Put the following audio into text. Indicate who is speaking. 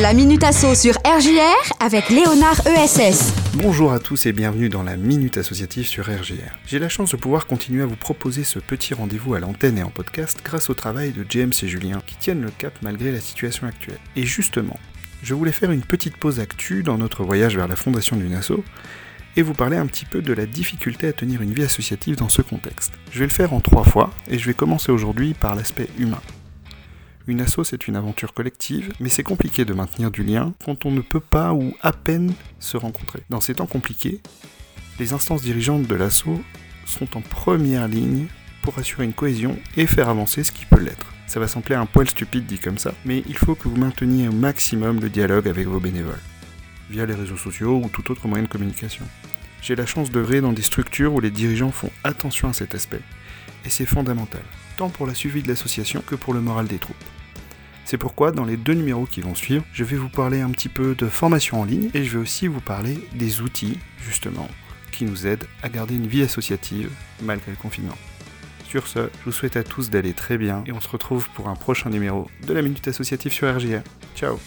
Speaker 1: La Minute Asso sur RJR avec Léonard ESS.
Speaker 2: Bonjour à tous et bienvenue dans la Minute Associative sur RJR. J'ai la chance de pouvoir continuer à vous proposer ce petit rendez-vous à l'antenne et en podcast grâce au travail de James et Julien qui tiennent le cap malgré la situation actuelle. Et justement, je voulais faire une petite pause actu dans notre voyage vers la fondation d'une asso et vous parler un petit peu de la difficulté à tenir une vie associative dans ce contexte. Je vais le faire en trois fois et je vais commencer aujourd'hui par l'aspect humain. Une asso, c'est une aventure collective, mais c'est compliqué de maintenir du lien quand on ne peut pas ou à peine se rencontrer. Dans ces temps compliqués, les instances dirigeantes de l'asso sont en première ligne pour assurer une cohésion et faire avancer ce qui peut l'être. Ça va sembler un poil stupide dit comme ça, mais il faut que vous mainteniez au maximum le dialogue avec vos bénévoles, via les réseaux sociaux ou tout autre moyen de communication. J'ai la chance d'œuvrer dans des structures où les dirigeants font attention à cet aspect, et c'est fondamental, tant pour la suivi de l'association que pour le moral des troupes. C'est pourquoi dans les deux numéros qui vont suivre, je vais vous parler un petit peu de formation en ligne et je vais aussi vous parler des outils, justement, qui nous aident à garder une vie associative malgré le confinement. Sur ce, je vous souhaite à tous d'aller très bien et on se retrouve pour un prochain numéro de la Minute Associative sur RJR. Ciao